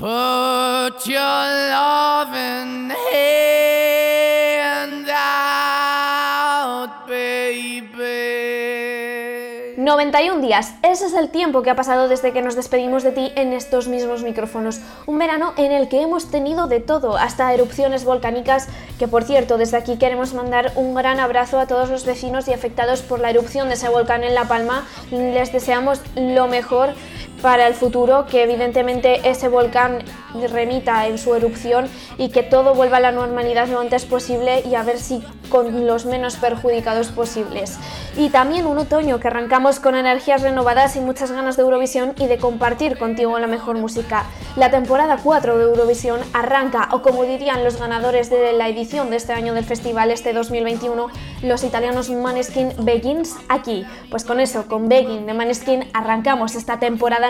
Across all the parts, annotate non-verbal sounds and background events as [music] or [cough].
Put your hand out, baby. 91 días, ese es el tiempo que ha pasado desde que nos despedimos de ti en estos mismos micrófonos. Un verano en el que hemos tenido de todo, hasta erupciones volcánicas, que por cierto, desde aquí queremos mandar un gran abrazo a todos los vecinos y afectados por la erupción de ese volcán en La Palma. Les deseamos lo mejor para el futuro, que evidentemente ese volcán remita en su erupción y que todo vuelva a la normalidad lo antes posible y a ver si con los menos perjudicados posibles. Y también un otoño que arrancamos con energías renovadas y muchas ganas de Eurovisión y de compartir contigo la mejor música. La temporada 4 de Eurovisión arranca, o como dirían los ganadores de la edición de este año del festival, este 2021, los italianos Maneskin Begins aquí. Pues con eso, con Begin de Maneskin, arrancamos esta temporada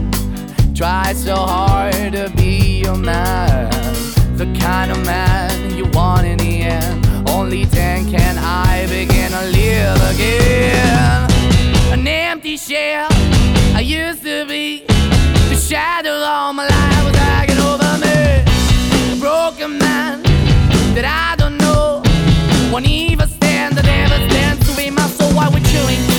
Try so hard to be your man, the kind of man you want in the end. Only then can I begin to live again. An empty shell I used to be, the shadow all my life was hanging over me. A broken man that I don't know won't even stand, I never stand to be my soul. Why we're chilling,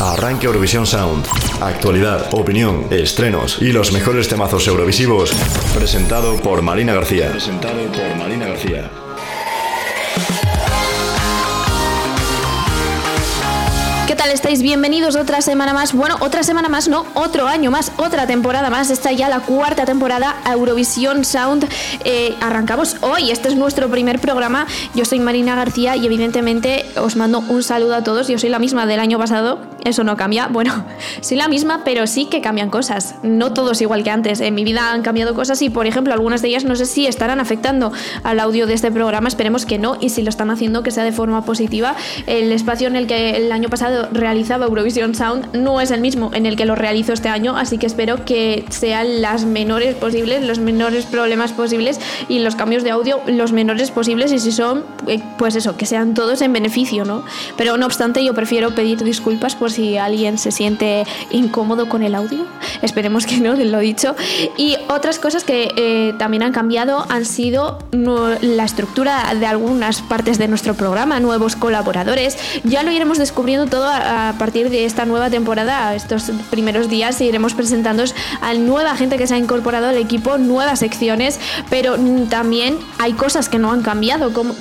Arranque Eurovisión Sound. Actualidad, opinión, estrenos y los mejores temazos eurovisivos. Presentado por Marina García. Presentado por Marina García. Estáis? Bienvenidos otra semana más. Bueno, otra semana más, no, otro año más, otra temporada más. Esta ya la cuarta temporada Eurovisión Sound. Eh, arrancamos hoy. Este es nuestro primer programa. Yo soy Marina García y evidentemente os mando un saludo a todos. Yo soy la misma del año pasado. Eso no cambia. Bueno, [laughs] soy la misma, pero sí que cambian cosas. No todos igual que antes. En mi vida han cambiado cosas y, por ejemplo, algunas de ellas no sé si estarán afectando al audio de este programa. Esperemos que no. Y si lo están haciendo, que sea de forma positiva. El espacio en el que el año pasado realizaba Eurovisión Sound no es el mismo en el que lo realizo este año, así que espero que sean las menores posibles, los menores problemas posibles y los cambios de audio los menores posibles y si son, eh, pues eso, que sean todos en beneficio, ¿no? Pero no obstante, yo prefiero pedir disculpas por si alguien se siente incómodo con el audio. [laughs] Esperemos que no, lo dicho. Y otras cosas que eh, también han cambiado han sido la estructura de algunas partes de nuestro programa, nuevos colaboradores. Ya lo iremos descubriendo todo a, partir de esta nueva temporada. Estos primeros días iremos presentando a nueva gente que se ha incorporado al equipo, nuevas secciones, pero también hay cosas que no han cambiado. Como,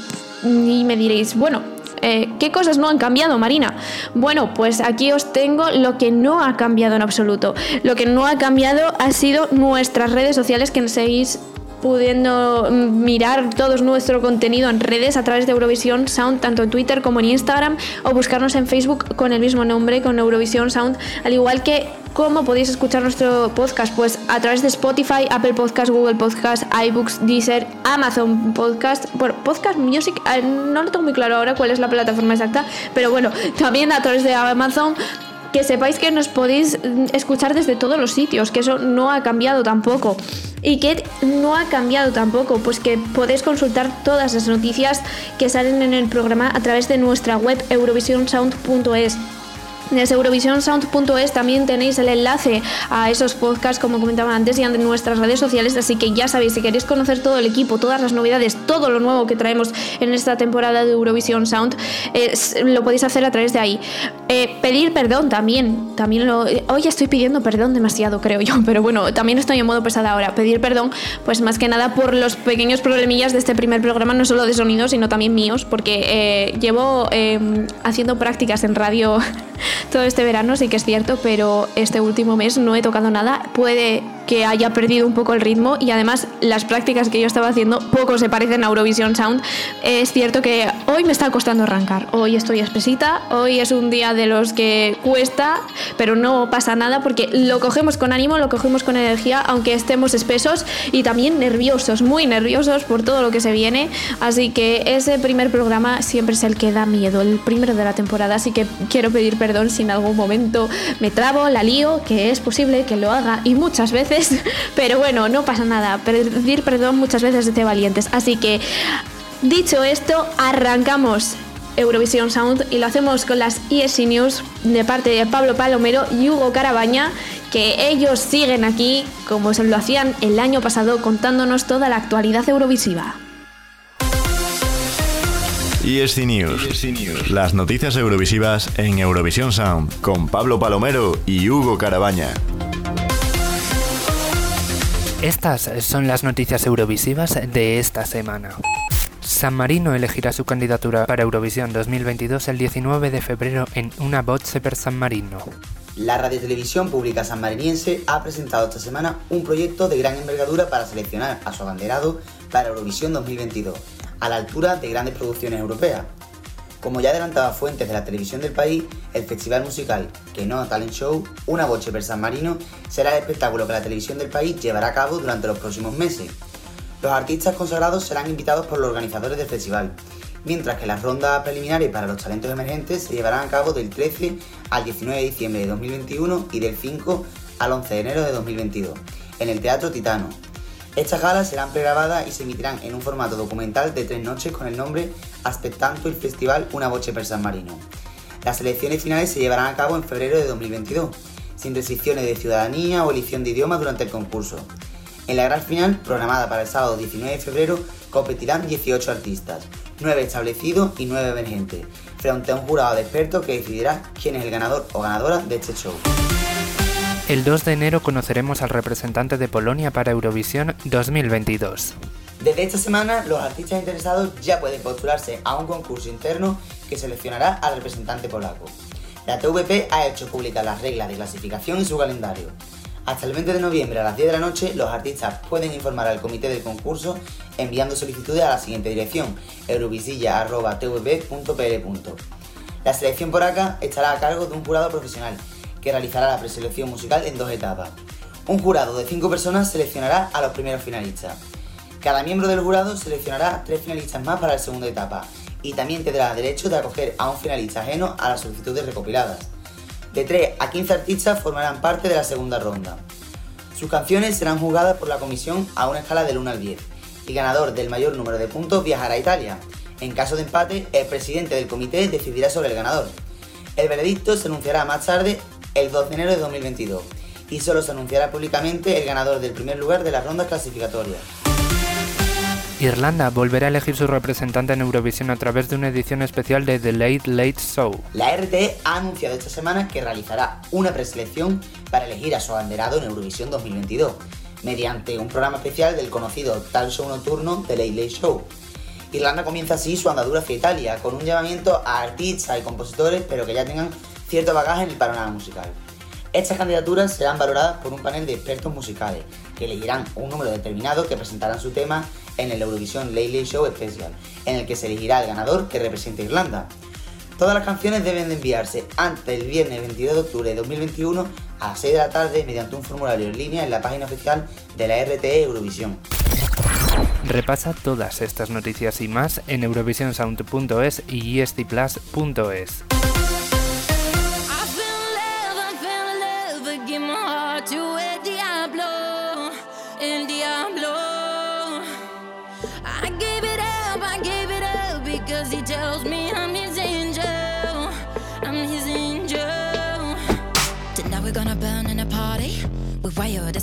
y me diréis, bueno, Eh, ¿Qué cosas no han cambiado, Marina? Bueno, pues aquí os tengo lo que no ha cambiado en absoluto. Lo que no ha cambiado ha sido nuestras redes sociales que seguís pudiendo mirar todo nuestro contenido en redes a través de Eurovisión Sound, tanto en Twitter como en Instagram, o buscarnos en Facebook con el mismo nombre, con Eurovisión Sound, al igual que cómo podéis escuchar nuestro podcast, pues a través de Spotify, Apple Podcast, Google Podcast, iBooks, Deezer, Amazon Podcast, bueno, Podcast Music, no lo tengo muy claro ahora cuál es la plataforma exacta, pero bueno, [laughs] también a través de Amazon que sepáis que nos podéis mm, escuchar desde todos los sitios, que eso no ha cambiado tampoco. ¿Y que no ha cambiado tampoco? Pues que podéis consultar todas las noticias que salen en el programa a través de nuestra web eurovisionsound.es. Desde eurovisionsound.es también tenéis el enlace a esos podcasts, como comentaba antes, y en nuestras redes sociales. Así que ya sabéis, si queréis conocer todo el equipo, todas las novedades, todo lo nuevo que traemos en esta temporada de Eurovision Sound, lo podéis hacer a través de ahí. Eh, pedir perdón también. también lo, hoy estoy pidiendo perdón demasiado, creo yo, pero bueno, también estoy en modo pesada ahora. Pedir perdón, pues más que nada por los pequeños problemillas de este primer programa, no solo de sonido, sino también míos, porque eh, llevo em, haciendo prácticas en radio [laughs] todo este verano, sí que es cierto, pero este último mes no he tocado nada. Puede que haya perdido un poco el ritmo y además las prácticas que yo estaba haciendo poco se parecen a Eurovision Sound. Es cierto que hoy me está costando arrancar, hoy estoy espesita, hoy es un día de los que cuesta, pero no pasa nada porque lo cogemos con ánimo, lo cogemos con energía, aunque estemos espesos y también nerviosos, muy nerviosos por todo lo que se viene. Así que ese primer programa siempre es el que da miedo, el primero de la temporada, así que quiero pedir perdón si en algún momento me trabo, la lío, que es posible que lo haga y muchas veces [laughs] pero bueno, no pasa nada. Pedir perdón muchas veces es de valientes. Así que, dicho esto, arrancamos Eurovisión Sound y lo hacemos con las ESC News de parte de Pablo Palomero y Hugo Carabaña, que ellos siguen aquí como se lo hacían el año pasado contándonos toda la actualidad eurovisiva. ESC News. News. Las noticias eurovisivas en Eurovisión Sound con Pablo Palomero y Hugo Carabaña. Estas son las noticias eurovisivas de esta semana. San Marino elegirá su candidatura para Eurovisión 2022 el 19 de febrero en una voce per San Marino. La radiotelevisión pública sanmariniense ha presentado esta semana un proyecto de gran envergadura para seleccionar a su abanderado para Eurovisión 2022, a la altura de grandes producciones europeas. Como ya adelantaba fuentes de la televisión del país, el festival musical Que no Talent Show, Una Boche per San Marino, será el espectáculo que la televisión del país llevará a cabo durante los próximos meses. Los artistas consagrados serán invitados por los organizadores del festival, mientras que las rondas preliminares para los talentos emergentes se llevarán a cabo del 13 al 19 de diciembre de 2021 y del 5 al 11 de enero de 2022, en el Teatro Titano, estas galas serán pregrabadas y se emitirán en un formato documental de tres noches con el nombre Aspettanto el Festival Una Voce per San Marino. Las elecciones finales se llevarán a cabo en febrero de 2022, sin restricciones de ciudadanía o elección de idioma durante el concurso. En la gran final, programada para el sábado 19 de febrero, competirán 18 artistas, 9 establecidos y 9 emergentes, frente a un jurado de expertos que decidirá quién es el ganador o ganadora de este show. El 2 de enero conoceremos al representante de Polonia para Eurovisión 2022. Desde esta semana, los artistas interesados ya pueden postularse a un concurso interno que seleccionará al representante polaco. La TVP ha hecho públicas las reglas de clasificación y su calendario. Hasta el 20 de noviembre a las 10 de la noche, los artistas pueden informar al comité del concurso enviando solicitudes a la siguiente dirección: eurovisilla.tvp.pl. La selección por acá estará a cargo de un jurado profesional que realizará la preselección musical en dos etapas. Un jurado de cinco personas seleccionará a los primeros finalistas. Cada miembro del jurado seleccionará tres finalistas más para la segunda etapa y también tendrá derecho de acoger a un finalista ajeno a las solicitudes recopiladas. De 3 a 15 artistas formarán parte de la segunda ronda. Sus canciones serán juzgadas por la comisión a una escala del 1 al 10 y ganador del mayor número de puntos viajará a Italia. En caso de empate, el presidente del comité decidirá sobre el ganador. El veredicto se anunciará más tarde el 2 de enero de 2022 y solo se anunciará públicamente el ganador del primer lugar de las rondas clasificatorias. Irlanda volverá a elegir su representante en Eurovisión a través de una edición especial de The Late Late Show. La RT ha anunciado esta semana que realizará una preselección para elegir a su abanderado en Eurovisión 2022, mediante un programa especial del conocido tal show nocturno The Late Late Show. Irlanda comienza así su andadura hacia Italia, con un llamamiento a artistas y compositores, pero que ya tengan cierto bagaje en el panorama musical. Estas candidaturas serán valoradas por un panel de expertos musicales, que elegirán un número determinado que presentarán su tema en el Eurovisión Late Show Special, en el que se elegirá el ganador que represente a Irlanda. Todas las canciones deben de enviarse antes del viernes 22 de octubre de 2021 a las 6 de la tarde mediante un formulario en línea en la página oficial de la RTE Eurovisión. Repasa todas estas noticias y más en eurovisionsound.es y.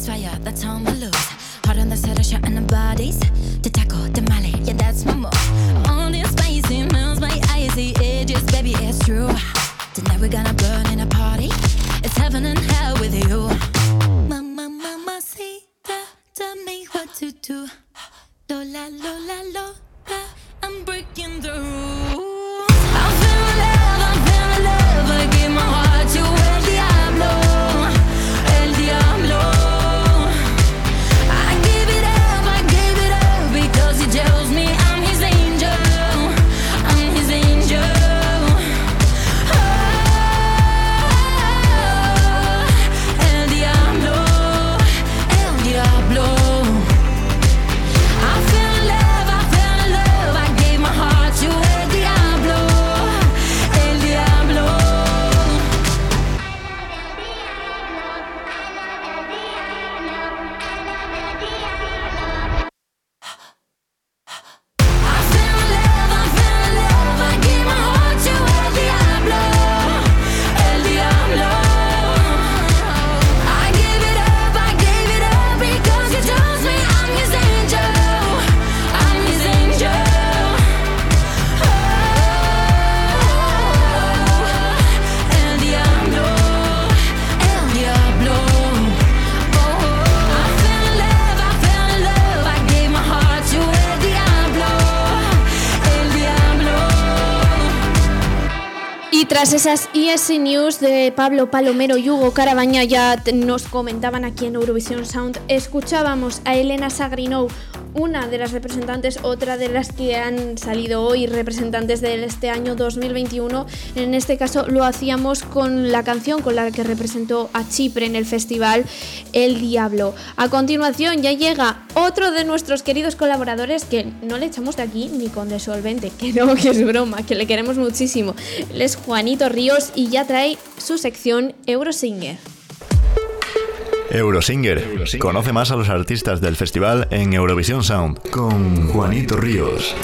fire, that's on my loose. Hard on the of shot and the bodies. The taco, the male, yeah, that's my move. All this spicy melts my eyes, icy edges, baby, it's true. Tonight we're gonna burn in a party. It's heaven and hell with you. Mama, mama, see, tell me what to do. Lola, Lola, Lola, I'm breaking the rules. Esas ESC News de Pablo Palomero y Hugo Carabaña ya nos comentaban aquí en Eurovisión Sound, escuchábamos a Elena Sagrinou, una de las representantes, otra de las que han salido hoy representantes de este año 2021. En este caso lo hacíamos con la canción con la que representó a Chipre en el festival El Diablo. A continuación ya llega otro de nuestros queridos colaboradores que no le echamos de aquí ni con de solvente, que no, que es broma, que le queremos muchísimo. Él es Juanito Ríos y ya trae su sección Eurosinger. Eurosinger. Conoce más a los artistas del festival en Eurovisión Sound con Juanito Ríos.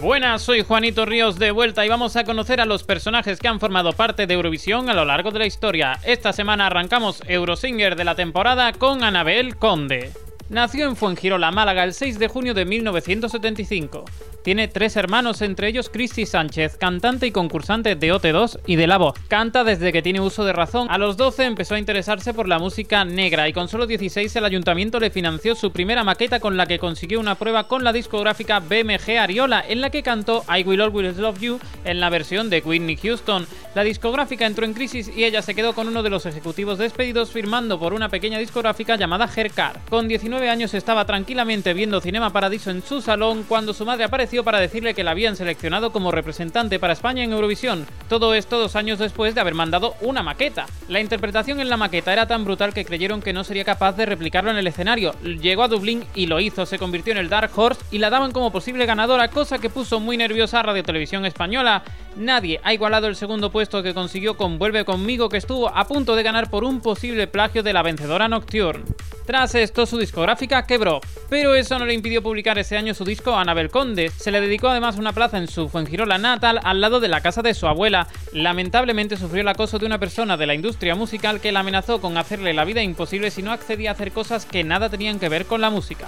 Buenas, soy Juanito Ríos de vuelta y vamos a conocer a los personajes que han formado parte de Eurovisión a lo largo de la historia. Esta semana arrancamos Eurosinger de la temporada con Anabel Conde. Nació en Fuengirola, Málaga, el 6 de junio de 1975. Tiene tres hermanos, entre ellos Cristi Sánchez, cantante y concursante de OT2 y de La Voz. Canta desde que tiene uso de razón. A los 12 empezó a interesarse por la música negra y con solo 16 el ayuntamiento le financió su primera maqueta con la que consiguió una prueba con la discográfica BMG Ariola, en la que cantó I Will Always Love You en la versión de Whitney Houston. La discográfica entró en crisis y ella se quedó con uno de los ejecutivos despedidos firmando por una pequeña discográfica llamada Hercar. Con 19 años estaba tranquilamente viendo Cinema Paradiso en su salón cuando su madre apareció para decirle que la habían seleccionado como representante para España en Eurovisión. Todo esto dos años después de haber mandado una maqueta. La interpretación en la maqueta era tan brutal que creyeron que no sería capaz de replicarlo en el escenario. Llegó a Dublín y lo hizo, se convirtió en el Dark Horse y la daban como posible ganadora, cosa que puso muy nerviosa a Radio Televisión Española. Nadie ha igualado el segundo puesto que consiguió con Vuelve conmigo, que estuvo a punto de ganar por un posible plagio de la vencedora Nocturne. Tras esto, su discográfica quebró, pero eso no le impidió publicar ese año su disco Anabel Conde. Se le dedicó además una plaza en su Fuengirola natal al lado de la casa de su abuela. Lamentablemente sufrió el acoso de una persona de la industria musical que la amenazó con hacerle la vida imposible si no accedía a hacer cosas que nada tenían que ver con la música.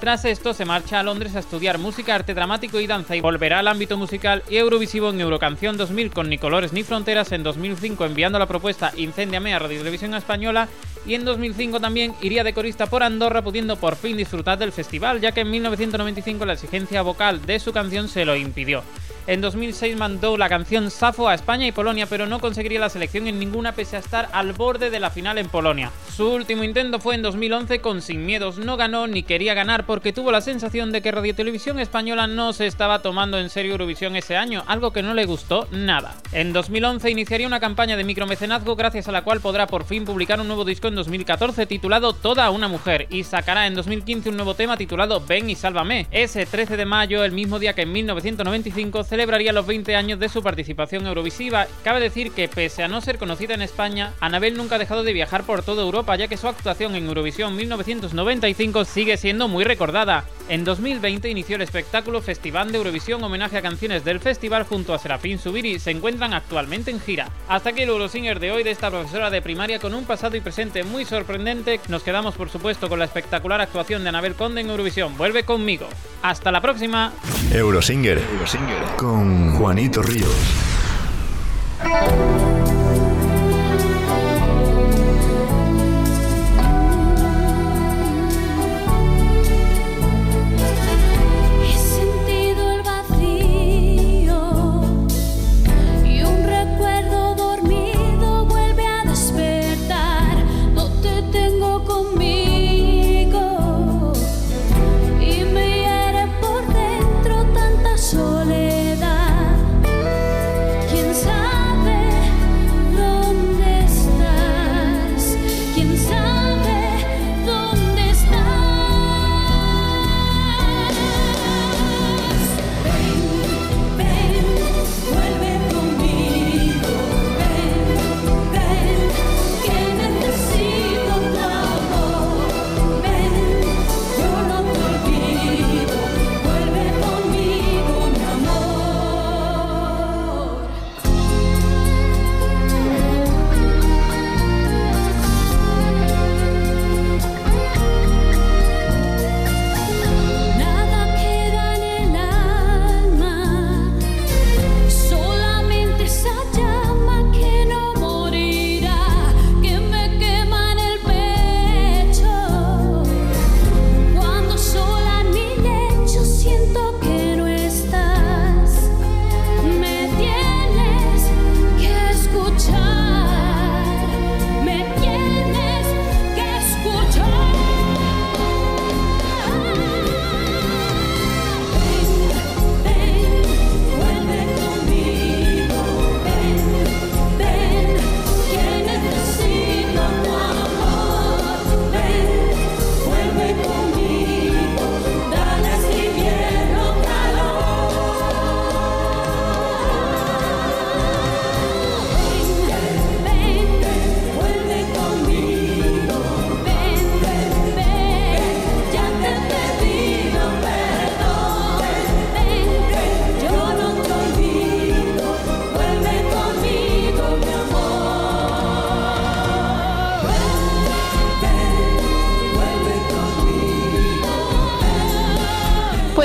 Tras esto se marcha a Londres a estudiar música, arte dramático y danza y volverá al ámbito musical y eurovisivo en Eurocanción 2000 con Ni Colores ni Fronteras en 2005 enviando la propuesta Incendiame a Radio Televisión Española y en 2005 también iría de corista por Andorra pudiendo por fin disfrutar del festival ya que en 1995 la exigencia vocal de su canción se lo impidió. En 2006 mandó la canción Safo a España y Polonia, pero no conseguiría la selección en ninguna pese a estar al borde de la final en Polonia. Su último intento fue en 2011 con Sin Miedos. No ganó ni quería ganar porque tuvo la sensación de que Radio Televisión Española no se estaba tomando en serio Eurovisión ese año, algo que no le gustó nada. En 2011 iniciaría una campaña de micromecenazgo gracias a la cual podrá por fin publicar un nuevo disco en 2014 titulado Toda una mujer y sacará en 2015 un nuevo tema titulado Ven y sálvame. Ese 13 de mayo, el mismo día que en 1995 celebraría los 20 años de su participación eurovisiva. Cabe decir que pese a no ser conocida en España, Anabel nunca ha dejado de viajar por toda Europa ya que su actuación en Eurovisión 1995 sigue siendo muy recordada. En 2020 inició el espectáculo Festival de Eurovisión homenaje a canciones del festival junto a Serafín Subiri se encuentran actualmente en gira. Hasta aquí el Eurosinger de hoy de esta profesora de primaria con un pasado y presente muy sorprendente. Nos quedamos por supuesto con la espectacular actuación de Anabel Conde en Eurovisión. Vuelve conmigo. Hasta la próxima. Eurosinger, Eurosinger con Juanito Ríos.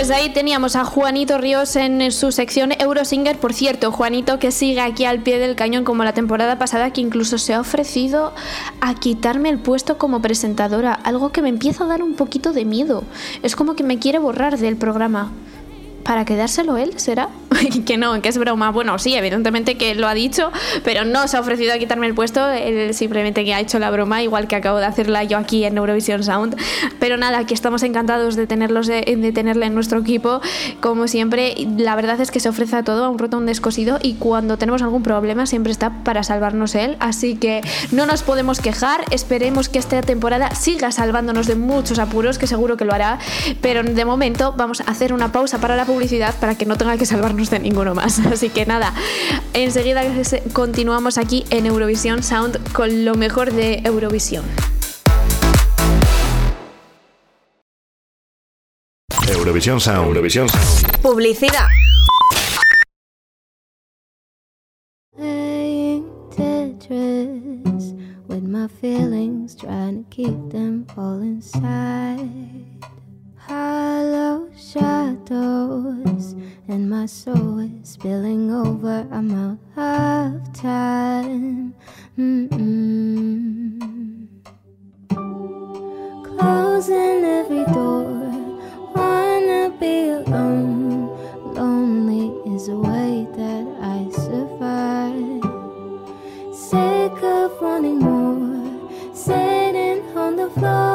Pues ahí teníamos a Juanito Ríos en su sección Eurosinger. Por cierto, Juanito que sigue aquí al pie del cañón como la temporada pasada, que incluso se ha ofrecido a quitarme el puesto como presentadora, algo que me empieza a dar un poquito de miedo. Es como que me quiere borrar del programa. ¿Para quedárselo él, será? [laughs] que no, que es broma. Bueno, sí, evidentemente que lo ha dicho, pero no se ha ofrecido a quitarme el puesto. Él simplemente que ha hecho la broma, igual que acabo de hacerla yo aquí en Eurovisión Sound. Pero nada, aquí estamos encantados de, tenerlos de, tenerle en nuestro equipo. Como siempre, la verdad es que se ofrece a todo, a un roto, descosido. Y cuando tenemos algún problema, siempre está para salvarnos él. Así que no nos podemos quejar. Esperemos que esta temporada siga salvándonos de muchos apuros, que seguro que lo hará. Pero de momento vamos a hacer una pausa para la publicidad para que no tenga que salvarnos de ninguno más. [laughs] Así que nada, enseguida continuamos aquí en Eurovisión Sound con lo mejor de Eurovisión. Eurovisión Sound. Eurovisión Sound. Publicidad. With my feelings, trying to keep them all inside. Shadows, and my soul is spilling over. I'm out of time. Mm-mm. Closing every door, wanna be alone. Lonely is a way that I survive. Sick of wanting more, sitting on the floor,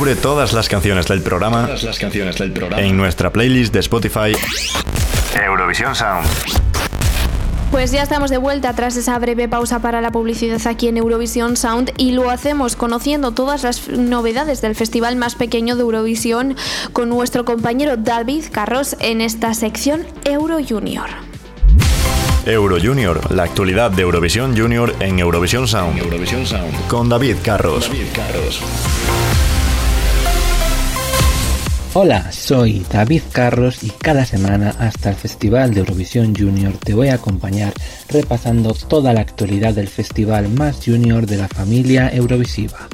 Descubre todas las canciones del programa, las canciones del programa. en nuestra playlist de Spotify Eurovisión Sound. Pues ya estamos de vuelta tras esa breve pausa para la publicidad aquí en Eurovisión Sound y lo hacemos conociendo todas las novedades del festival más pequeño de Eurovisión con nuestro compañero David Carros en esta sección Euro Junior. Euro Junior, la actualidad de Eurovisión Junior en Eurovisión Sound. Con David Carros. David Carros. Hola, soy David Carros y cada semana hasta el Festival de Eurovisión Junior te voy a acompañar repasando toda la actualidad del festival más junior de la familia Eurovisiva.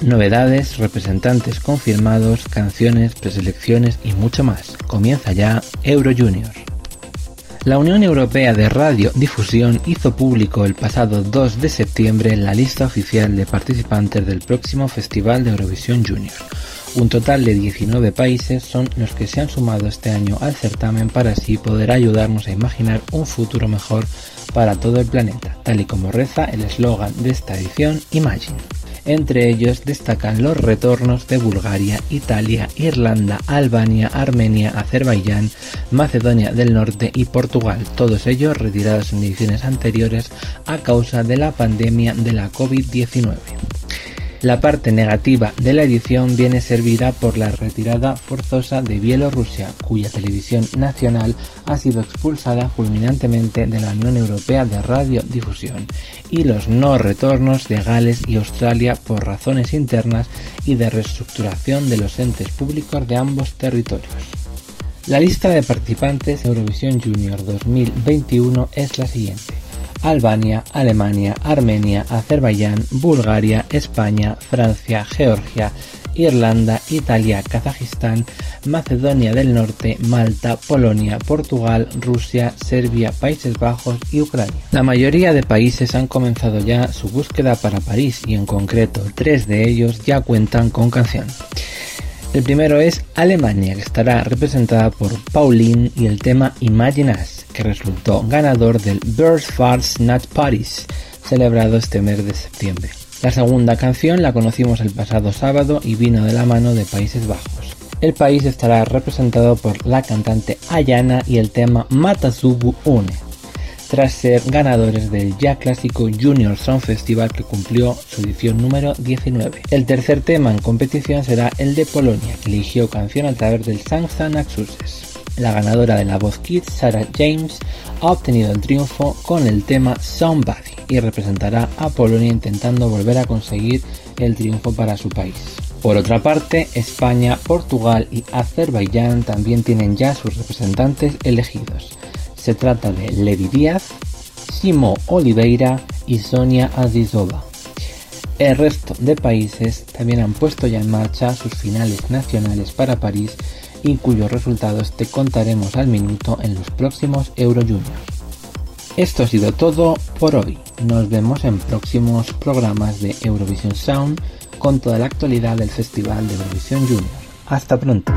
Novedades, representantes confirmados, canciones, preselecciones y mucho más. Comienza ya Euro Junior. La Unión Europea de Radiodifusión hizo público el pasado 2 de septiembre la lista oficial de participantes del próximo Festival de Eurovisión Junior. Un total de 19 países son los que se han sumado este año al certamen para así poder ayudarnos a imaginar un futuro mejor para todo el planeta, tal y como reza el eslogan de esta edición Imagine. Entre ellos destacan los retornos de Bulgaria, Italia, Irlanda, Albania, Armenia, Azerbaiyán, Macedonia del Norte y Portugal, todos ellos retirados en ediciones anteriores a causa de la pandemia de la COVID-19. La parte negativa de la edición viene servida por la retirada forzosa de Bielorrusia, cuya televisión nacional ha sido expulsada fulminantemente de la Unión Europea de Radiodifusión, y los no retornos de Gales y Australia por razones internas y de reestructuración de los entes públicos de ambos territorios. La lista de participantes Eurovisión Junior 2021 es la siguiente. Albania, Alemania, Armenia, Azerbaiyán, Bulgaria, España, Francia, Georgia, Irlanda, Italia, Kazajistán, Macedonia del Norte, Malta, Polonia, Portugal, Rusia, Serbia, Países Bajos y Ucrania. La mayoría de países han comenzado ya su búsqueda para París y en concreto tres de ellos ya cuentan con canción. El primero es Alemania, que estará representada por Pauline y el tema Imagine Us, que resultó ganador del Birds, Nut Parties, celebrado este mes de septiembre. La segunda canción la conocimos el pasado sábado y vino de la mano de Países Bajos. El país estará representado por la cantante Ayana y el tema Matasubu Une, tras ser ganadores del ya clásico Junior Song Festival que cumplió su edición número 19. El tercer tema en competición será el de Polonia, que eligió canción a través del Sangsa Naxuses. La ganadora de la voz Kids, Sarah James, ha obtenido el triunfo con el tema Somebody y representará a Polonia intentando volver a conseguir el triunfo para su país. Por otra parte, España, Portugal y Azerbaiyán también tienen ya sus representantes elegidos. Se trata de Levi Díaz, Simo Oliveira y Sonia Azizova. El resto de países también han puesto ya en marcha sus finales nacionales para París y cuyos resultados te contaremos al minuto en los próximos Euro Juniors. Esto ha sido todo por hoy. Nos vemos en próximos programas de Eurovision Sound con toda la actualidad del Festival de Eurovisión Junior. Hasta pronto.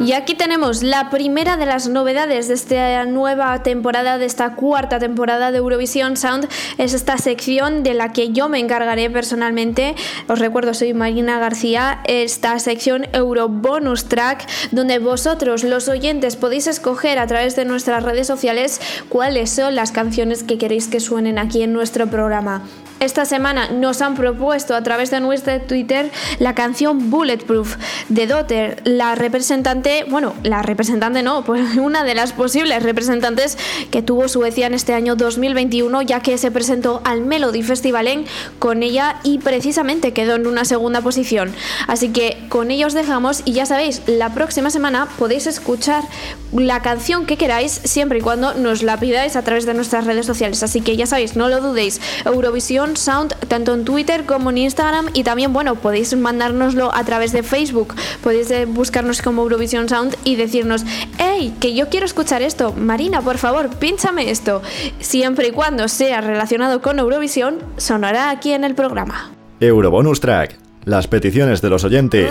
Y aquí tenemos la primera de las novedades de esta nueva temporada, de esta cuarta temporada de Eurovisión Sound, es esta sección de la que yo me encargaré personalmente. Os recuerdo, soy Marina García, esta sección Euro Bonus Track, donde vosotros, los oyentes, podéis escoger a través de nuestras redes sociales cuáles son las canciones que queréis que suenen aquí en nuestro programa. Esta semana nos han propuesto a través de nuestro Twitter la canción Bulletproof de Dotter, la representante, bueno, la representante no, pues [laughs] una de las posibles representantes que tuvo Suecia en este año 2021, ya que se presentó al Melody Festival en con ella y precisamente quedó en una segunda posición. Así que con ello os dejamos y ya sabéis, la próxima semana podéis escuchar la canción que queráis siempre y cuando nos la pidáis a través de nuestras redes sociales. Así que ya sabéis, no lo dudéis, Eurovisión Sound tanto en Twitter como en Instagram y también, bueno, podéis mandárnoslo a través de Facebook. Podéis eh, buscarnos como Eurovision Sound y decirnos, hey, que yo quiero escuchar esto. Marina, por favor, pínchame esto. Siempre y cuando sea relacionado con Eurovisión, sonará aquí en el programa. Eurobonus Track. Las peticiones de los oyentes.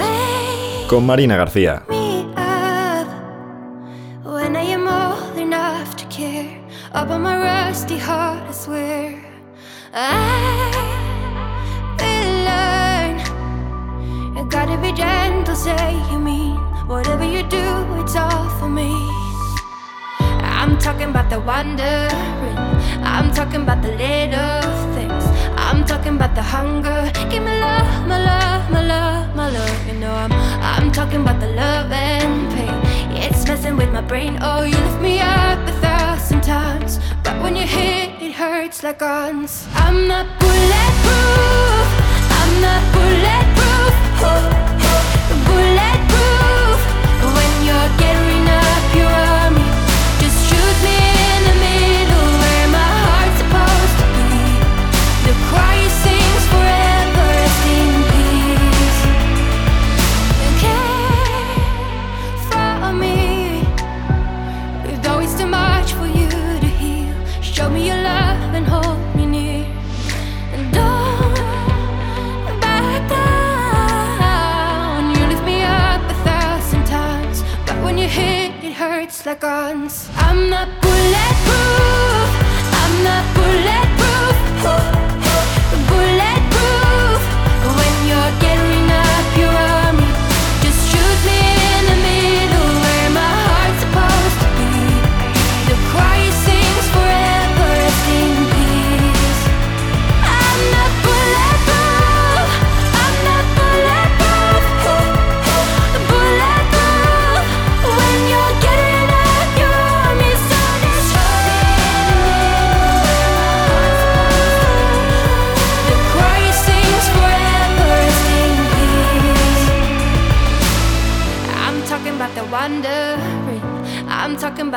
Con Marina García. Like guns. I'm not once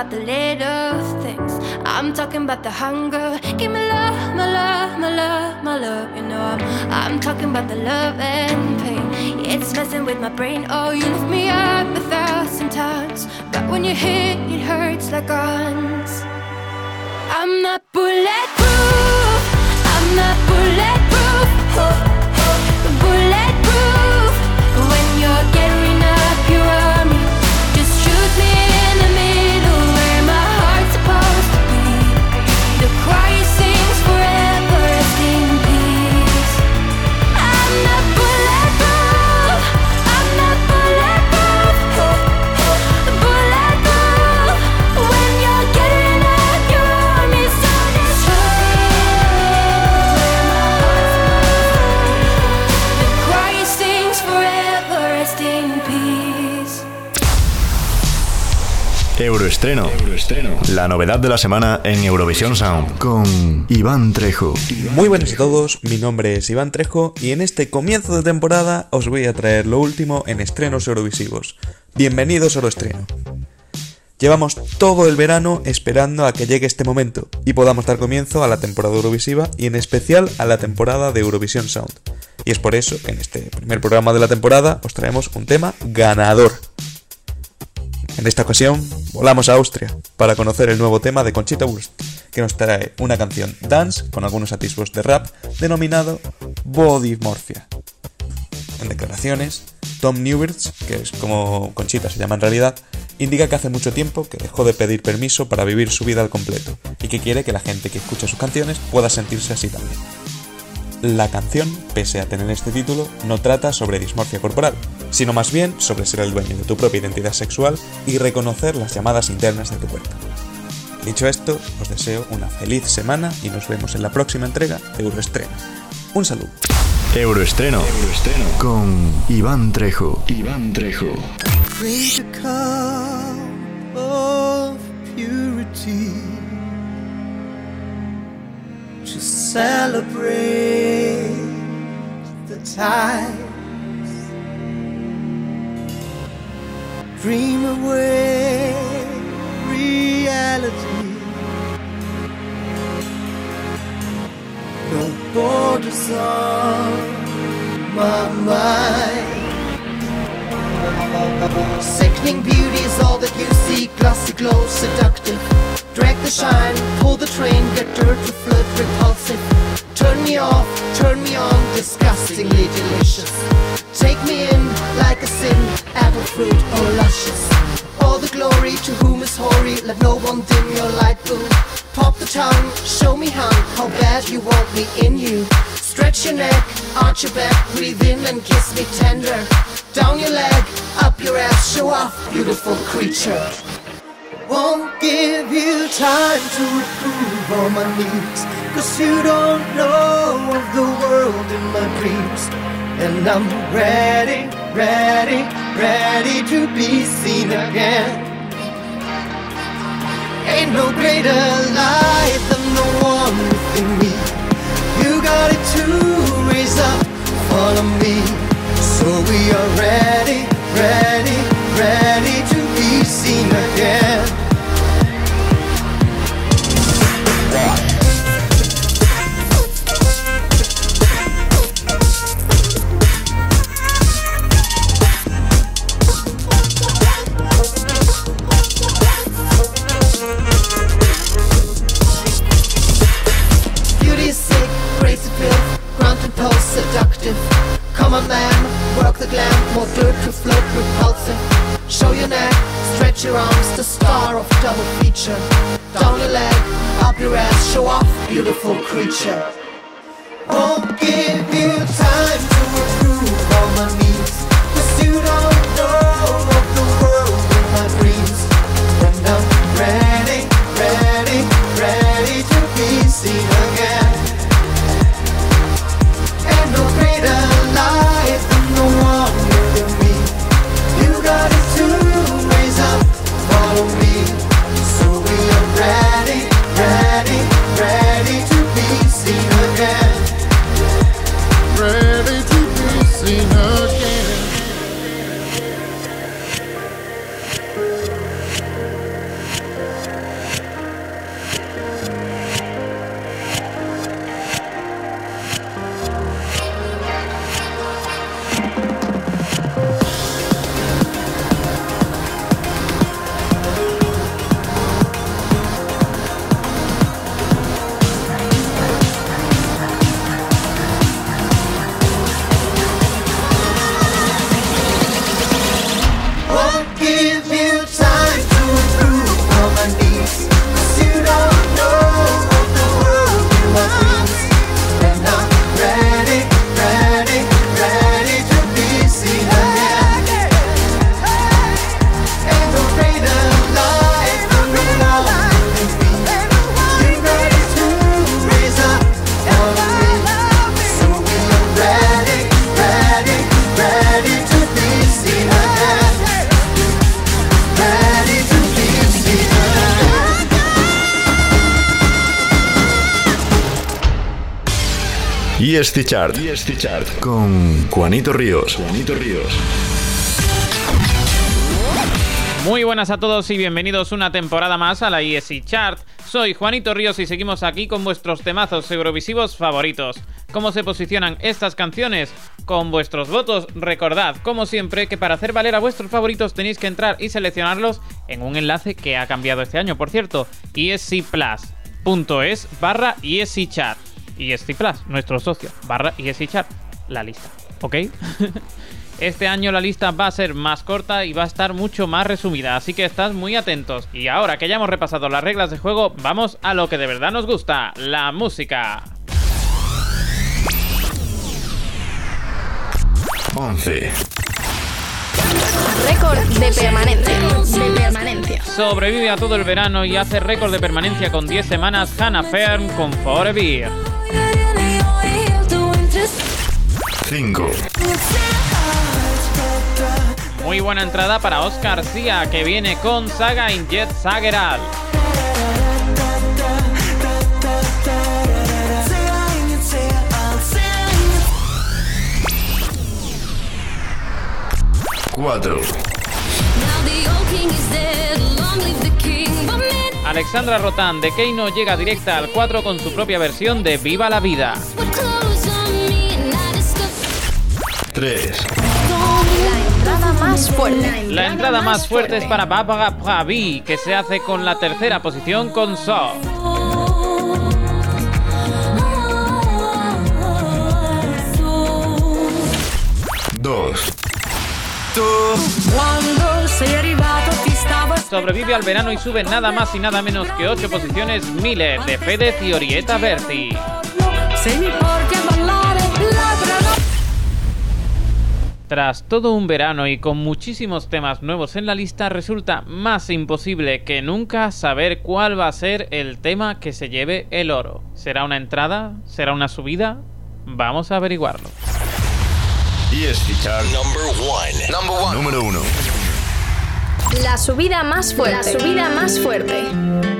about the little things. I'm talking about the hunger. Give me love, my love, my love, my love. You know I'm I'm talking about the love and pain. It's messing with my brain. Oh, you lift me up a thousand times, but when you hit, it hurts like guns. I'm not bulletproof. I'm not bulletproof. Bulletproof. Euroestreno. La novedad de la semana en Eurovisión Sound. Con Iván Trejo. Muy buenos a todos, mi nombre es Iván Trejo y en este comienzo de temporada os voy a traer lo último en estrenos eurovisivos. Bienvenidos a Euroestreno. Llevamos todo el verano esperando a que llegue este momento y podamos dar comienzo a la temporada Eurovisiva y en especial a la temporada de Eurovisión Sound. Y es por eso que en este primer programa de la temporada os traemos un tema ganador. En esta ocasión volamos a Austria para conocer el nuevo tema de Conchita Wurst, que nos trae una canción dance con algunos atisbos de rap denominado Body Morphia. En declaraciones, Tom Newbirds, que es como Conchita se llama en realidad, indica que hace mucho tiempo que dejó de pedir permiso para vivir su vida al completo y que quiere que la gente que escucha sus canciones pueda sentirse así también. La canción, pese a tener este título, no trata sobre dismorfia corporal, sino más bien sobre ser el dueño de tu propia identidad sexual y reconocer las llamadas internas de tu cuerpo. Dicho esto, os deseo una feliz semana y nos vemos en la próxima entrega de Euroestreno. Un saludo. Euroestreno. Con Iván Trejo. Iván Trejo. To celebrate the times. Dream away reality. No borders on my mind. Sickening beauty is all that you see. Glossy glow, seductive. Drag the shine, pull the train, get dirt to repulsive. Turn me off, turn me on, disgustingly delicious. Take me in like a sin, apple fruit or luscious. All the glory to whom is hoary, let no one dim your light, boo. Pop the tongue, show me hung, how bad you want me in you. Stretch your neck, arch your back, breathe in and kiss me tender. Down your leg, up your ass, show off, beautiful creature. Won't give you time to reprove all my needs, cause you don't know of the world in my dreams. And I'm ready, ready, ready to be seen again. Ain't no greater ESC Chart. ESC Chart. Con Juanito Ríos. Juanito Ríos. Muy buenas a todos y bienvenidos una temporada más a la ESC Chart. Soy Juanito Ríos y seguimos aquí con vuestros temazos eurovisivos favoritos. ¿Cómo se posicionan estas canciones? Con vuestros votos, recordad, como siempre, que para hacer valer a vuestros favoritos tenéis que entrar y seleccionarlos en un enlace que ha cambiado este año, por cierto, escplus.es barra escchart. ESC Plus, nuestro socio, barra escchart, la lista, ¿ok? [laughs] Este año la lista va a ser más corta y va a estar mucho más resumida, así que estad muy atentos. Y ahora que ya hemos repasado las reglas de juego, vamos a lo que de verdad nos gusta, la música. 11. Récord de permanencia. De permanencia. Sobrevive a todo el verano y hace récord de permanencia con 10 semanas Hannah Fern con Forever. 5. Muy buena entrada para Oscar Sia que viene con Saga in Jet Sageral. Cuatro. Alexandra Rotan de Keino llega directa al 4 con su propia versión de Viva la Vida. 3. La entrada más fuerte. La entrada más fuerte es para Baba Pravi, que se hace con la tercera posición con So. Dos. Quando sei arrivato ti stavo Sobrevive al verano y sube nada más y nada menos que 8 posiciones Miller de Fedez y Orietta Berti. Tras todo un verano y con muchísimos temas nuevos en la lista, resulta más imposible que nunca saber cuál va a ser el tema que se lleve el oro. ¿Será una entrada? ¿Será una subida? Vamos a averiguarlo. ESC Chart. Número 1. La subida más fuerte. La subida más fuerte.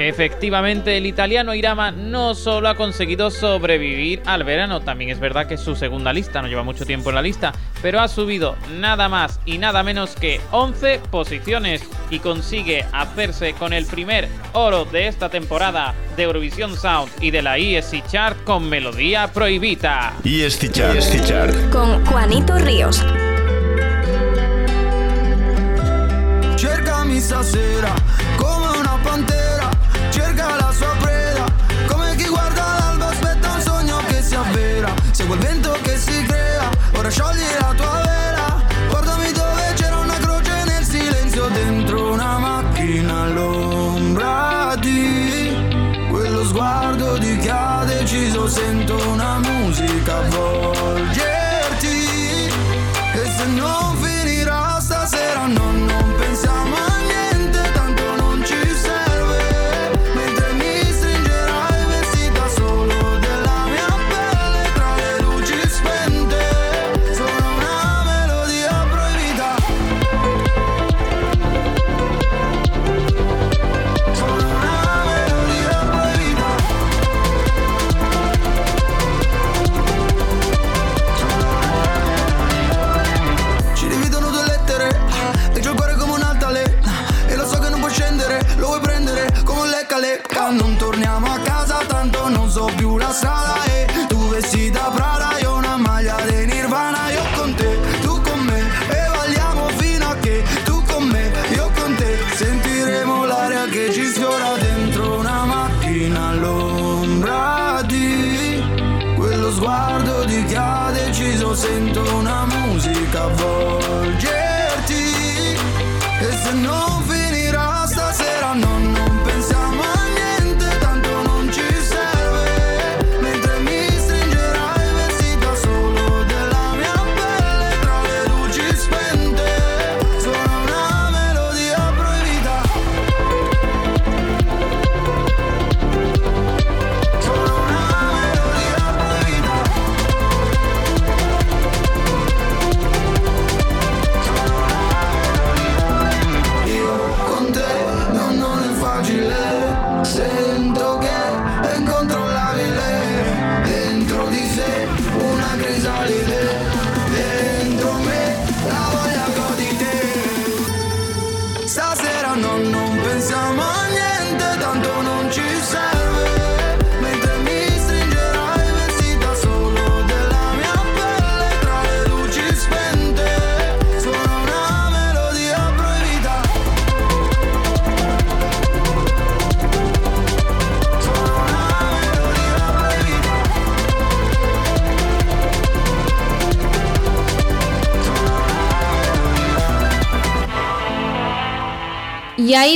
Efectivamente, el italiano Irama no solo ha conseguido sobrevivir al verano, también es verdad que es su segunda lista, no lleva mucho tiempo en la lista, pero ha subido nada más y nada menos que 11 posiciones y consigue hacerse con el primer oro de esta temporada de Eurovisión Sound y de la ESC Chart con Melodía Prohibita. ESC Chart. ESC Chart. Con Juanito Ríos. Una pantera,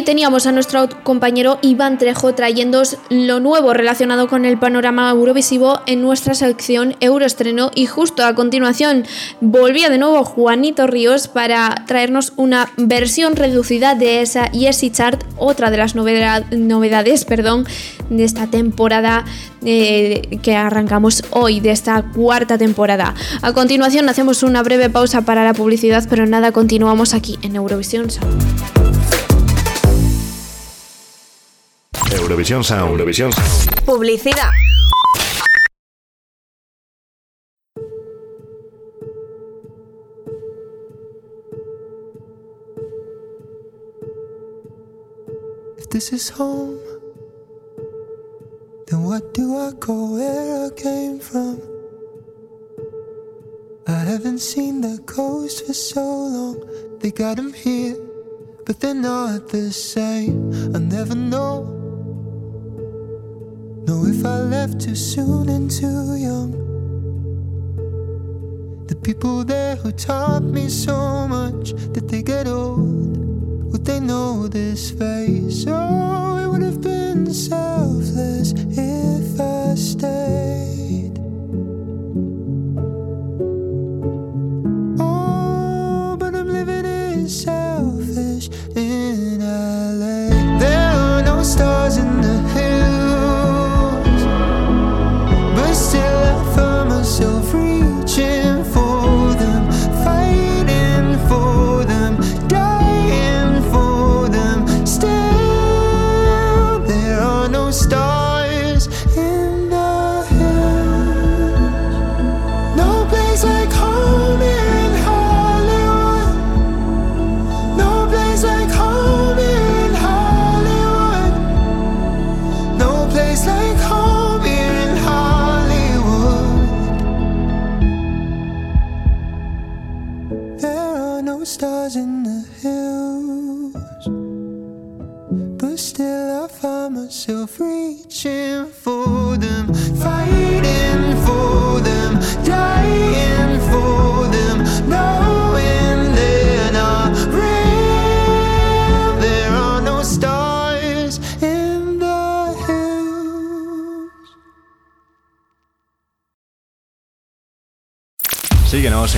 teníamos a nuestro compañero Iván Trejo trayéndoos lo nuevo relacionado con el panorama eurovisivo en nuestra sección Euroestreno y justo a continuación volvía de nuevo Juanito Ríos para traernos una versión reducida de esa Yesi Chart, otra de las novedad- novedades perdón, de esta temporada eh, que arrancamos hoy, de esta cuarta temporada. A continuación hacemos una breve pausa para la publicidad, pero nada, continuamos aquí en Eurovisión. Eurovisión Sound. Eurovisión Sound. Publicidad. If this is home, then what do I call where I came from? I haven't seen the coast for so long. They got 'em here, but they're not the same. I never know. Know if I left too soon and too young. The people there who taught me so much, did they get old? Would they know this face? Oh, it would have been selfless if I stayed.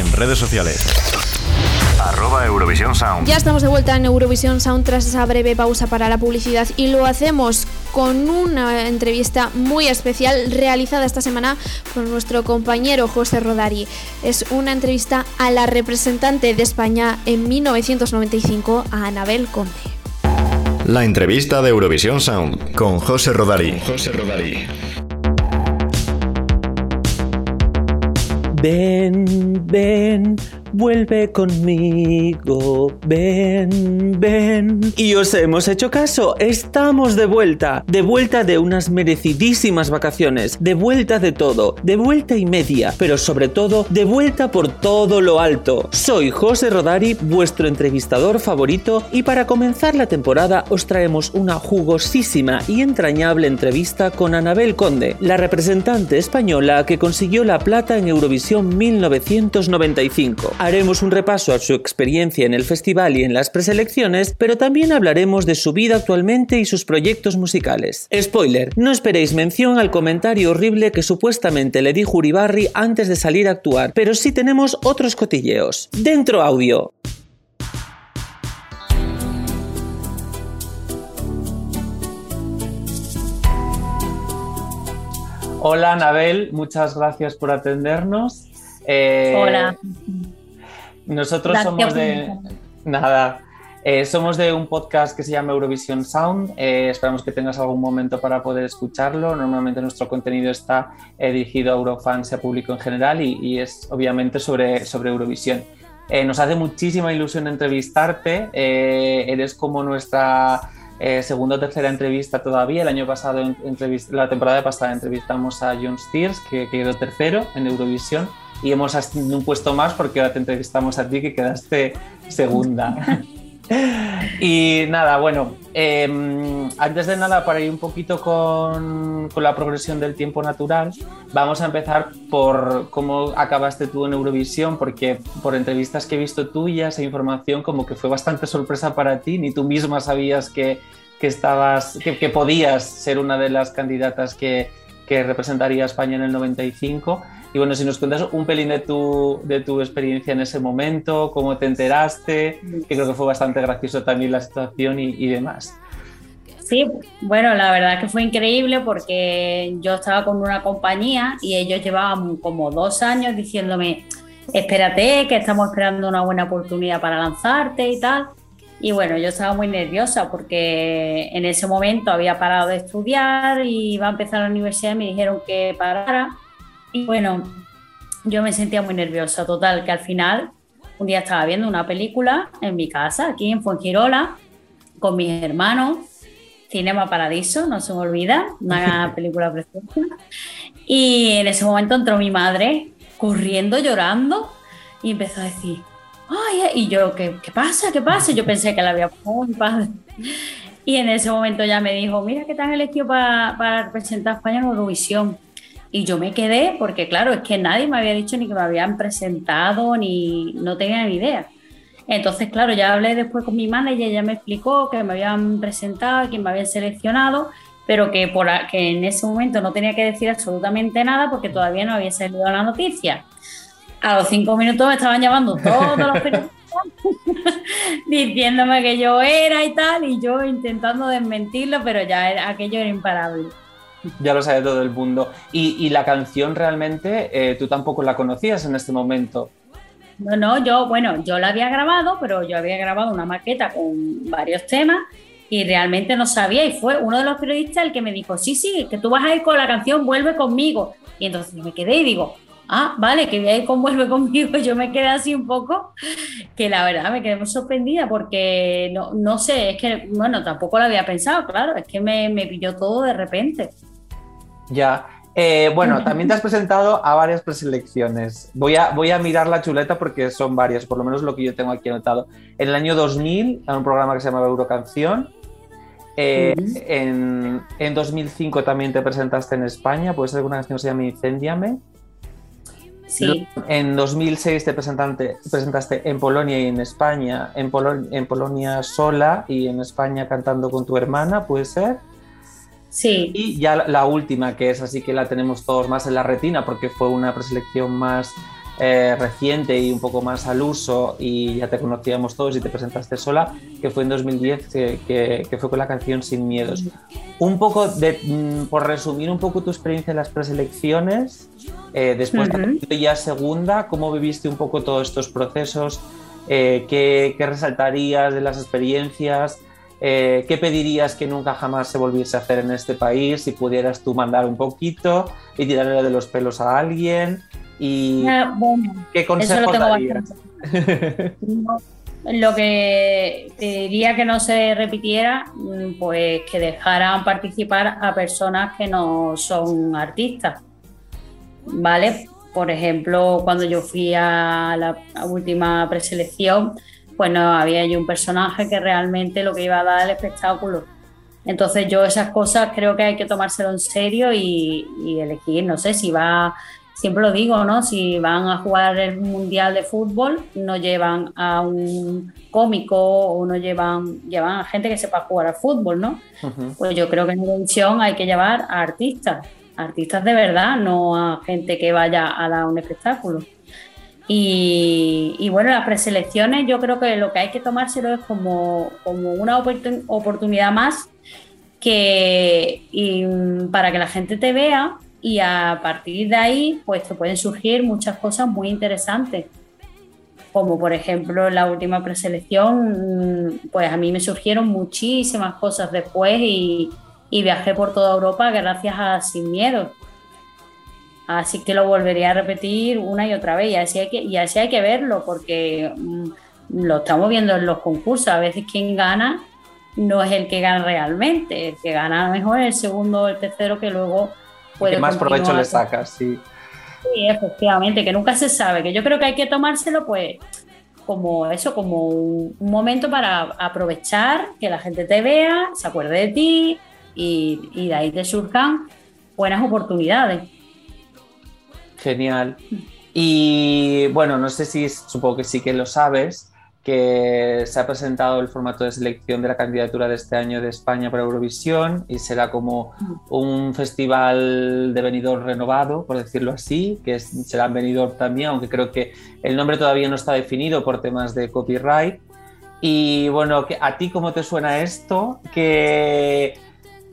En redes sociales. Arroba Eurovisión Sound. Ya estamos de vuelta en Eurovisión Sound tras esa breve pausa para la publicidad y lo hacemos con una entrevista muy especial realizada esta semana por nuestro compañero José Rodari. Es una entrevista a la representante de España en 1995, a Anabel Conde. La entrevista de Eurovisión Sound con José Rodari. José Rodari. Ven, ven, vuelve conmigo, ven, ven. Y os hemos hecho caso, estamos de vuelta, de vuelta de unas merecidísimas vacaciones, de vuelta de todo, de vuelta y media, pero sobre todo de vuelta por todo lo alto. Soy José Rodari, vuestro entrevistador favorito, y para comenzar la temporada os traemos una jugosísima y entrañable entrevista con Anabel Conde, la representante española que consiguió la plata en Eurovisión 1995. Haremos un repaso a su experiencia en el festival y en las preselecciones, pero también hablaremos de su vida actualmente y sus proyectos musicales. Spoiler, no esperéis mención al comentario horrible que supuestamente le dijo Uribarri antes de salir a actuar, pero sí tenemos otros cotilleos. Dentro audio. Hola Anabel, muchas gracias por atendernos. Eh, Hola. Nosotros Gracias somos de... Nada. Eh, somos de un podcast que se llama Eurovision Sound. Eh, esperamos que tengas algún momento para poder escucharlo. Normalmente nuestro contenido está eh, dirigido a Eurofans y a público en general y, y es obviamente sobre, sobre Eurovisión. Eh, nos hace muchísima ilusión entrevistarte. Eh, eres como nuestra eh, segunda o tercera entrevista todavía. El año pasado, la temporada pasada, entrevistamos a John Steers, que quedó tercero en Eurovisión. Y hemos ascendido un puesto más porque ahora te entrevistamos a ti, que quedaste segunda. [laughs] Y nada, bueno, eh, antes de nada, para ir un poquito con, con, la progresión del tiempo natural, vamos a empezar por cómo acabaste tú en Eurovisión, porque por entrevistas que he visto tuyas e información, como que fue bastante sorpresa para ti, ni tú misma sabías que, que estabas, que, que, podías ser una de las candidatas que, que representaría a España en el 95. Y bueno, si nos cuentas un pelín de tu, de tu experiencia en ese momento, cómo te enteraste, que creo que fue bastante gracioso también la situación y, demás. Sí, bueno, la verdad que fue increíble porque yo estaba con una compañía y ellos llevaban como dos años diciéndome, espérate, que estamos esperando una buena oportunidad para lanzarte y tal. Y bueno, yo estaba muy nerviosa porque en ese momento había parado de estudiar y iba a empezar la universidad y me dijeron que parara. Y bueno, yo me sentía muy nerviosa, total, que al final un día estaba viendo una película en mi casa, aquí en Fuengirola, con mis hermanos, Cinema Paradiso, no se me olvida, una [laughs] película preciosa. Y en ese momento entró mi madre corriendo, llorando, y empezó a decir, ay, y yo, ¿qué, pasa? ¿Qué pasa? Yo pensé que la había puesto. Y en ese momento ya me dijo, mira que te han elegido para, para representar a España en Eurovisión. Y yo me quedé porque, claro, es que nadie me había dicho ni que me habían presentado, ni no tenía ni idea. Entonces, claro, ya hablé después con mi manager ella me explicó que me habían presentado, que me habían seleccionado, pero que, por, que en ese momento no tenía que decir absolutamente nada porque todavía no había salido la noticia. A los cinco minutos me estaban llamando todos los periodistas [laughs] diciéndome que yo era y tal, y yo intentando desmentirlo, pero ya era, aquello era imparable. Ya lo sabe todo el mundo. Y, y la canción realmente eh, tú tampoco la conocías en este momento. No, no, yo, bueno, yo la había grabado, pero yo había grabado una maqueta con varios temas y realmente no sabía. Y fue uno de los periodistas el que me dijo: Sí, sí, que tú vas a ir con la canción Vuelve conmigo. Y entonces me quedé y digo: Ah, vale, que voy a ir con Vuelve conmigo. [laughs] Yo me quedé así un poco, que la verdad me quedé muy sorprendida porque no, no sé, es que, bueno, tampoco lo había pensado, claro, es que me, me pilló todo de repente. Ya. Eh, bueno, también te has presentado a varias preselecciones. Voy a, voy a mirar la chuleta porque son varias, por lo menos lo que yo tengo aquí anotado. En el año 2000, en un programa que se llamaba Eurocanción. Eh, uh -huh. en, en, 2005 también te presentaste en España, puede ser alguna canción que se llama Incendiame. Sí. En 2006 te presentaste, presentaste en Polonia y en España, en, Polo en Polonia sola y en España cantando con tu hermana, ¿puede ser? Sí. Y ya la última, que es así que la tenemos todos más en la retina, porque fue una preselección más eh, reciente y un poco más al uso, y ya te conocíamos todos y te presentaste sola, que fue en 2010, que, que, que fue con la canción Sin Miedos. Un poco, de, mm, por resumir un poco tu experiencia en las preselecciones, eh, después uh -huh. de ya segunda, ¿cómo viviste un poco todos estos procesos? Eh, ¿qué, ¿Qué resaltarías de las experiencias? Eh, ¿Qué pedirías que nunca jamás se volviese a hacer en este país? Si pudieras tú mandar un poquito y tirarle de los pelos a alguien. ¿Y ah, bueno, qué consejo darías? no, lo que te diría que no se repitiera, mm, pues que dejaran participar a personas que no son artistas. ¿Vale? Por ejemplo, cuando yo fui a la última preselección, pues no había yo un personaje que realmente lo que iba a dar el espectáculo. Entonces yo esas cosas creo que hay que tomárselo en serio y, y, elegir, no sé, si va, siempre lo digo, ¿no? Si van a jugar el Mundial de Fútbol, no llevan a un cómico o no llevan, llevan a gente que sepa jugar al fútbol, ¿no? Uh -huh. Pues yo creo que en televisión hay que llevar a artistas, artistas de verdad, no a gente que vaya a dar un espectáculo. Y, y, bueno, las preselecciones yo creo que lo que hay que tomárselo es como, como una oportun oportunidad más que y, para que la gente te vea y a partir de ahí pues te pueden surgir muchas cosas muy interesantes. Como por ejemplo la última preselección, pues a mí me surgieron muchísimas cosas después y, viajé por toda Europa gracias a Sin Miedo. Así que lo volvería a repetir una y otra vez y así hay que, y así hay que verlo porque mmm, lo estamos viendo en los concursos. A veces quien gana no es el que gana realmente, el que gana mejor es el segundo o el tercero que luego puede... Que más provecho le sacas, sí. Sí, efectivamente, que nunca se sabe, que yo creo que hay que tomárselo pues como eso, como un, un momento para aprovechar que la gente te vea, se acuerde de ti y, y de ahí te surjan buenas oportunidades. Genial. Y bueno, no sé si, supongo que sí que lo sabes, que se ha presentado el formato de selección de la candidatura de este año de España para Eurovisión y será como un festival de venidor renovado, por decirlo así, que será en Benidorm también, aunque creo que el nombre todavía no está definido por temas de copyright. Y bueno, ¿qué- ¿a ti cómo te suena esto? ¿Qué,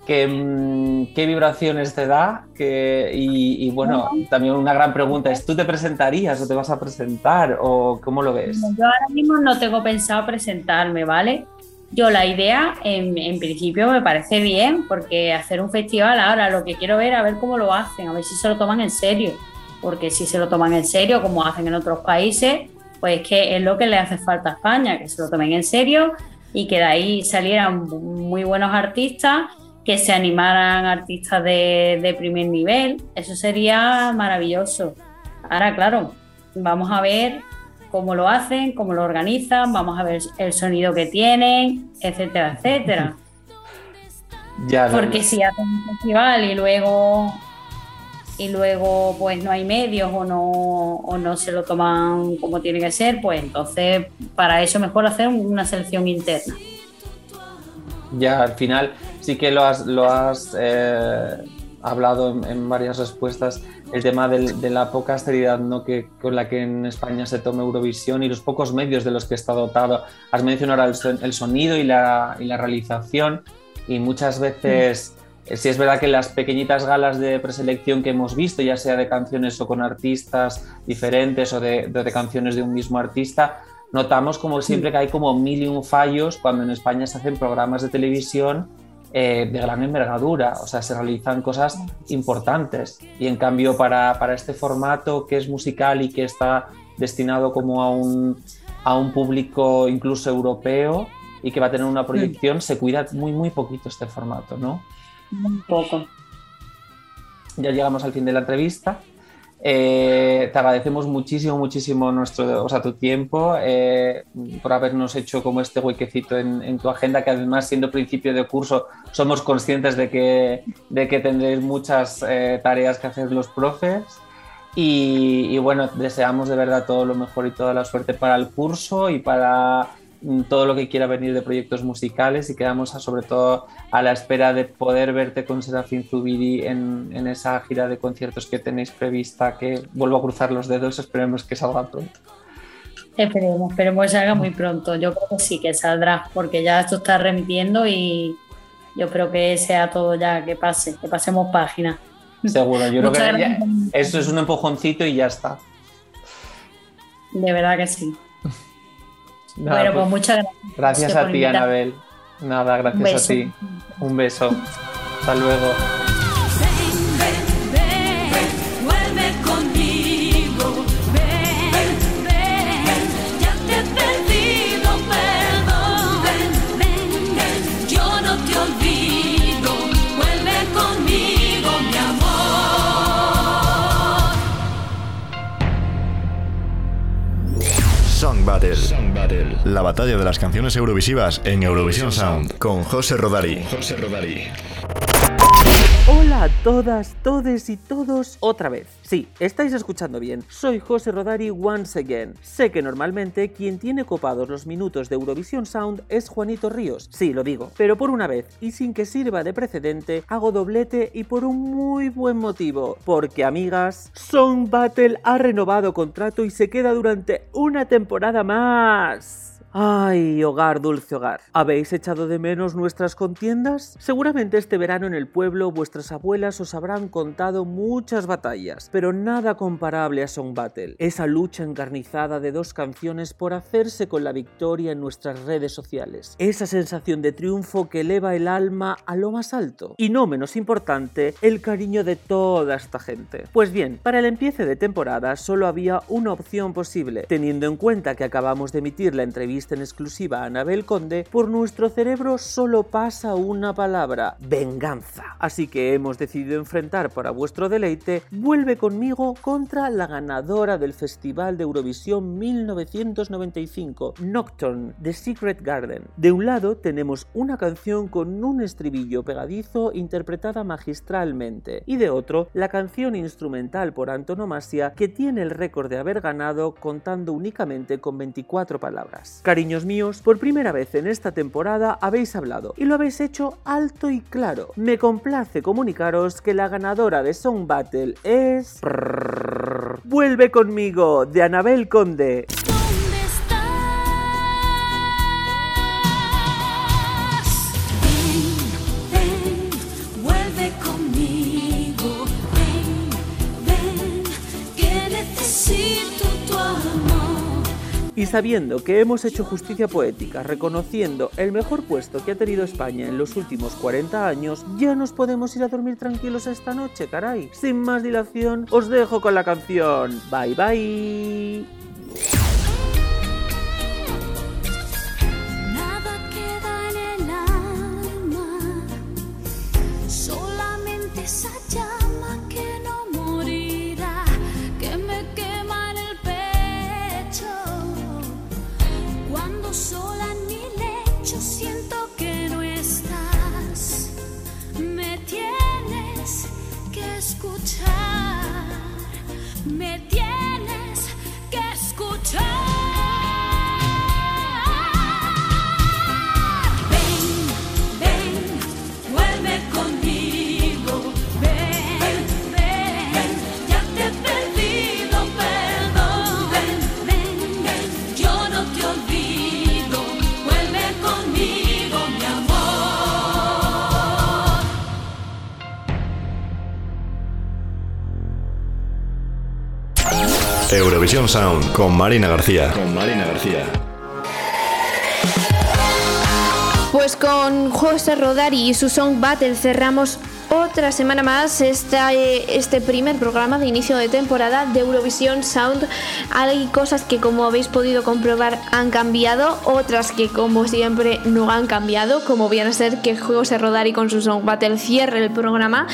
qué, mm, qué vibraciones te da? ¿Qué- y, y bueno, también una gran pregunta es, ¿tú te presentarías o te vas a presentar o cómo lo ves? Yo ahora mismo no tengo pensado presentarme, ¿vale? Yo la idea, en, en principio, me parece bien, porque hacer un festival ahora lo que quiero ver, a ver cómo lo hacen, a ver si se lo toman en serio. Porque si se lo toman en serio, como hacen en otros países, pues es que es lo que le hace falta a España, que se lo tomen en serio y que de ahí salieran muy buenos artistas, que se animaran artistas de, de primer nivel. Eso sería maravilloso. Ahora, claro, vamos a ver cómo lo hacen, cómo lo organizan, vamos a ver el sonido que tienen, etcétera, etcétera. [laughs] Ya, Porque no. si hacen un festival y luego y luego pues no hay medios o no o no se lo toman como tiene que ser, pues entonces para eso mejor hacer una selección interna. Ya, al final sí que lo has, lo has eh, hablado en, en varias respuestas, el tema del- de la poca seriedad ¿no? que, con la que en España se toma Eurovisión y los pocos medios de los que está dotado. Has mencionado el, son- el sonido y la, y la realización y muchas veces... eh, Sí es verdad que las pequeñitas galas de preselección que hemos visto, ya sea de canciones o con artistas diferentes o de, de- de canciones de un mismo artista, notamos como siempre que hay como mil y un fallos cuando en España se hacen programas de televisión eh, de gran envergadura, o sea, se realizan cosas importantes. Y en cambio para, para este formato que es musical y que está destinado como a un, a un público incluso europeo y que va a tener una proyección, se cuida muy, muy poquito este formato, ¿no? Un poco. ya llegamos al fin de la entrevista. Eh, te agradecemos muchísimo, muchísimo nuestro, o sea, tu tiempo eh, por habernos hecho como este huequecito en, en tu agenda, que además siendo principio de curso somos conscientes de que, de que tendréis muchas eh, tareas que hacer los profes. Y, y bueno, deseamos de verdad todo lo mejor y toda la suerte para el curso y para todo lo que quiera venir de proyectos musicales y quedamos a- sobre todo a la espera de poder verte con Serafín Zubiri en, en esa gira de conciertos que tenéis prevista, que vuelvo a cruzar los dedos, esperemos que salga pronto. Esperemos, esperemos que salga muy pronto. Yo creo que sí que saldrá, porque ya esto está remitiendo y yo creo que sea todo ya que pase, que pasemos página. Seguro, yo creo que ya- eso es un empujoncito y ya está. De verdad que sí. Nada, bueno, pues pues, muchas gracias. A ti. Anabel. Nada, gracias a ti. Un beso. Hasta luego. La batalla de las canciones eurovisivas en Eurovisión Sound con José Rodari. José Rodari. Hola a todas, todes y todos otra vez. Sí, estáis escuchando bien. Soy José Rodari once again. Sé que normalmente quien tiene copados los minutos de Eurovisión Sound es Juanito Ríos. Sí, lo digo. Pero por una vez, y sin que sirva de precedente, hago doblete y por un muy buen motivo. Porque, amigas, Song Battle ha renovado contrato y se queda durante una temporada más. Ay, hogar, dulce hogar. ¿Habéis echado de menos nuestras contiendas? Seguramente este verano en el pueblo vuestras abuelas os habrán contado muchas batallas, pero nada comparable a Song Battle. Esa lucha encarnizada de dos canciones por hacerse con la victoria en nuestras redes sociales. Esa sensación de triunfo que eleva el alma a lo más alto. Y no menos importante, el cariño de toda esta gente. Pues bien, para el empiece de temporada solo había una opción posible, teniendo en cuenta que acabamos de emitir la entrevista en exclusiva a Anabel Conde, por nuestro cerebro solo pasa una palabra, venganza. Así que hemos decidido enfrentar para vuestro deleite Vuelve conmigo contra la ganadora del Festival de Eurovisión 1995, Nocturne, The Secret Garden. De un lado tenemos una canción con un estribillo pegadizo interpretada magistralmente y de otro la canción instrumental por antonomasia que tiene el récord de haber ganado contando únicamente con 24 palabras. Cariños míos, por primera vez en esta temporada habéis hablado y lo habéis hecho alto y claro. Me complace comunicaros que la ganadora de Song Battle es... Vuelve conmigo, de Anabel Conde. Y sabiendo que hemos hecho justicia poética reconociendo el mejor puesto que ha tenido España en los últimos 40 años, ya nos podemos ir a dormir tranquilos esta noche, caray. Sin más dilación, os dejo con la canción. Bye bye. Sound con Marina García. Con Marina García. Pues con José Rodari y su Song Battle cerramos otra semana más esta, eh, este primer programa de inicio de temporada de Eurovisión Sound. Hay cosas que como habéis podido comprobar han cambiado, otras que como siempre no han cambiado, como viene a ser que José Rodari con su Song Battle cierre el programa.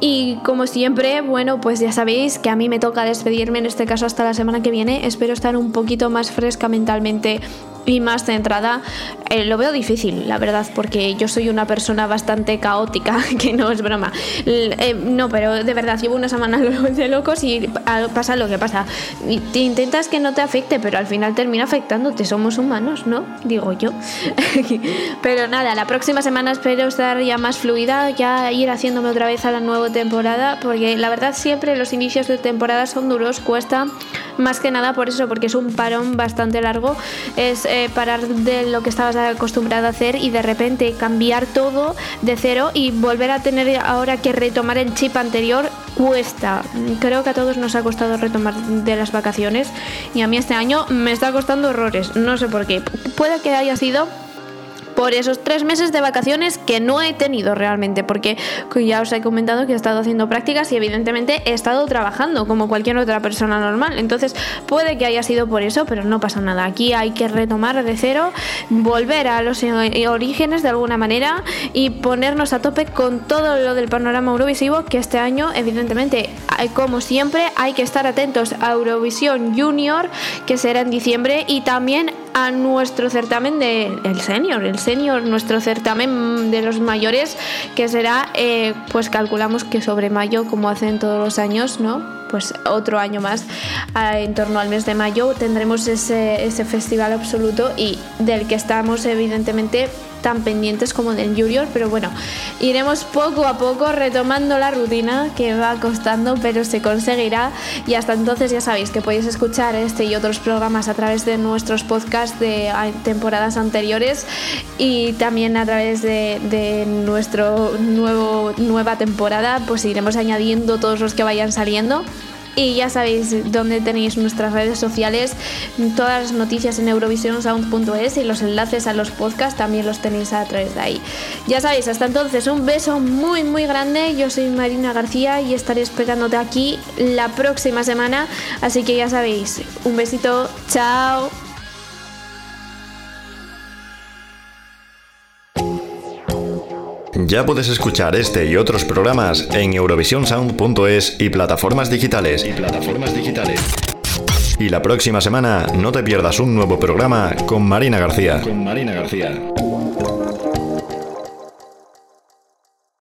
Y como siempre, bueno, pues ya sabéis que a mí me toca despedirme en este caso hasta la semana que viene. Espero estar un poquito más fresca mentalmente y más centrada, eh, lo veo difícil, la verdad, porque yo soy una persona bastante caótica, [laughs] que no es broma. Eh, no, pero de verdad, llevo una semana [laughs] de locos y pasa lo que pasa. Intentas que no te afecte, pero al final termina afectándote. Somos humanos, ¿no? Digo yo. [laughs] pero nada, la próxima semana espero estar ya más fluida, ya ir haciéndome otra vez a la nueva temporada, porque la verdad siempre los inicios de temporada son duros, cuesta más que nada por eso, porque es un parón bastante largo, es eh, parar de lo que estabas acostumbrado a hacer y de repente cambiar todo de cero y volver a tener ahora que retomar el chip anterior cuesta. Creo que a todos nos ha costado retomar de las vacaciones y a mí este año me está costando horrores, no sé por qué. Puede que haya sido por esos tres meses de vacaciones que no he tenido realmente, porque ya os he comentado que he estado haciendo prácticas y evidentemente he estado trabajando como cualquier otra persona normal. Entonces puede que haya sido por eso, pero no pasa nada. Aquí hay que retomar de cero, volver a los eh, orígenes de alguna manera y ponernos a tope con todo lo del panorama eurovisivo que este año evidentemente, como siempre, hay que estar atentos a Eurovisión Junior, que será en diciembre, y también a nuestro certamen de el senior, nuestro certamen de los mayores, que será, eh, pues calculamos que sobre mayo, como hacen todos los años, ¿no? Pues otro año más, en torno al mes de mayo, tendremos ese, ese festival absoluto y del que estamos evidentemente tan pendientes como del Junior, pero bueno, iremos poco a poco retomando la rutina que va costando, pero se conseguirá. Y hasta entonces ya sabéis que podéis escuchar este y otros programas a través de nuestros podcasts de temporadas anteriores y también a través de, de nueva temporada, pues iremos añadiendo todos los que vayan saliendo. Y ya sabéis dónde tenéis nuestras redes sociales, todas las noticias en eurovisionsound.es y los enlaces a los podcasts también los tenéis a través de ahí. Ya sabéis, hasta entonces un beso muy muy grande. Yo soy Marina García y estaré esperándote aquí la próxima semana. Así que ya sabéis, un besito, chao. Ya puedes escuchar este y otros programas en eurovisionsound.es y plataformas digitales. Y plataformas digitales. Y la próxima semana no te pierdas un nuevo programa con Marina García. Con Marina García.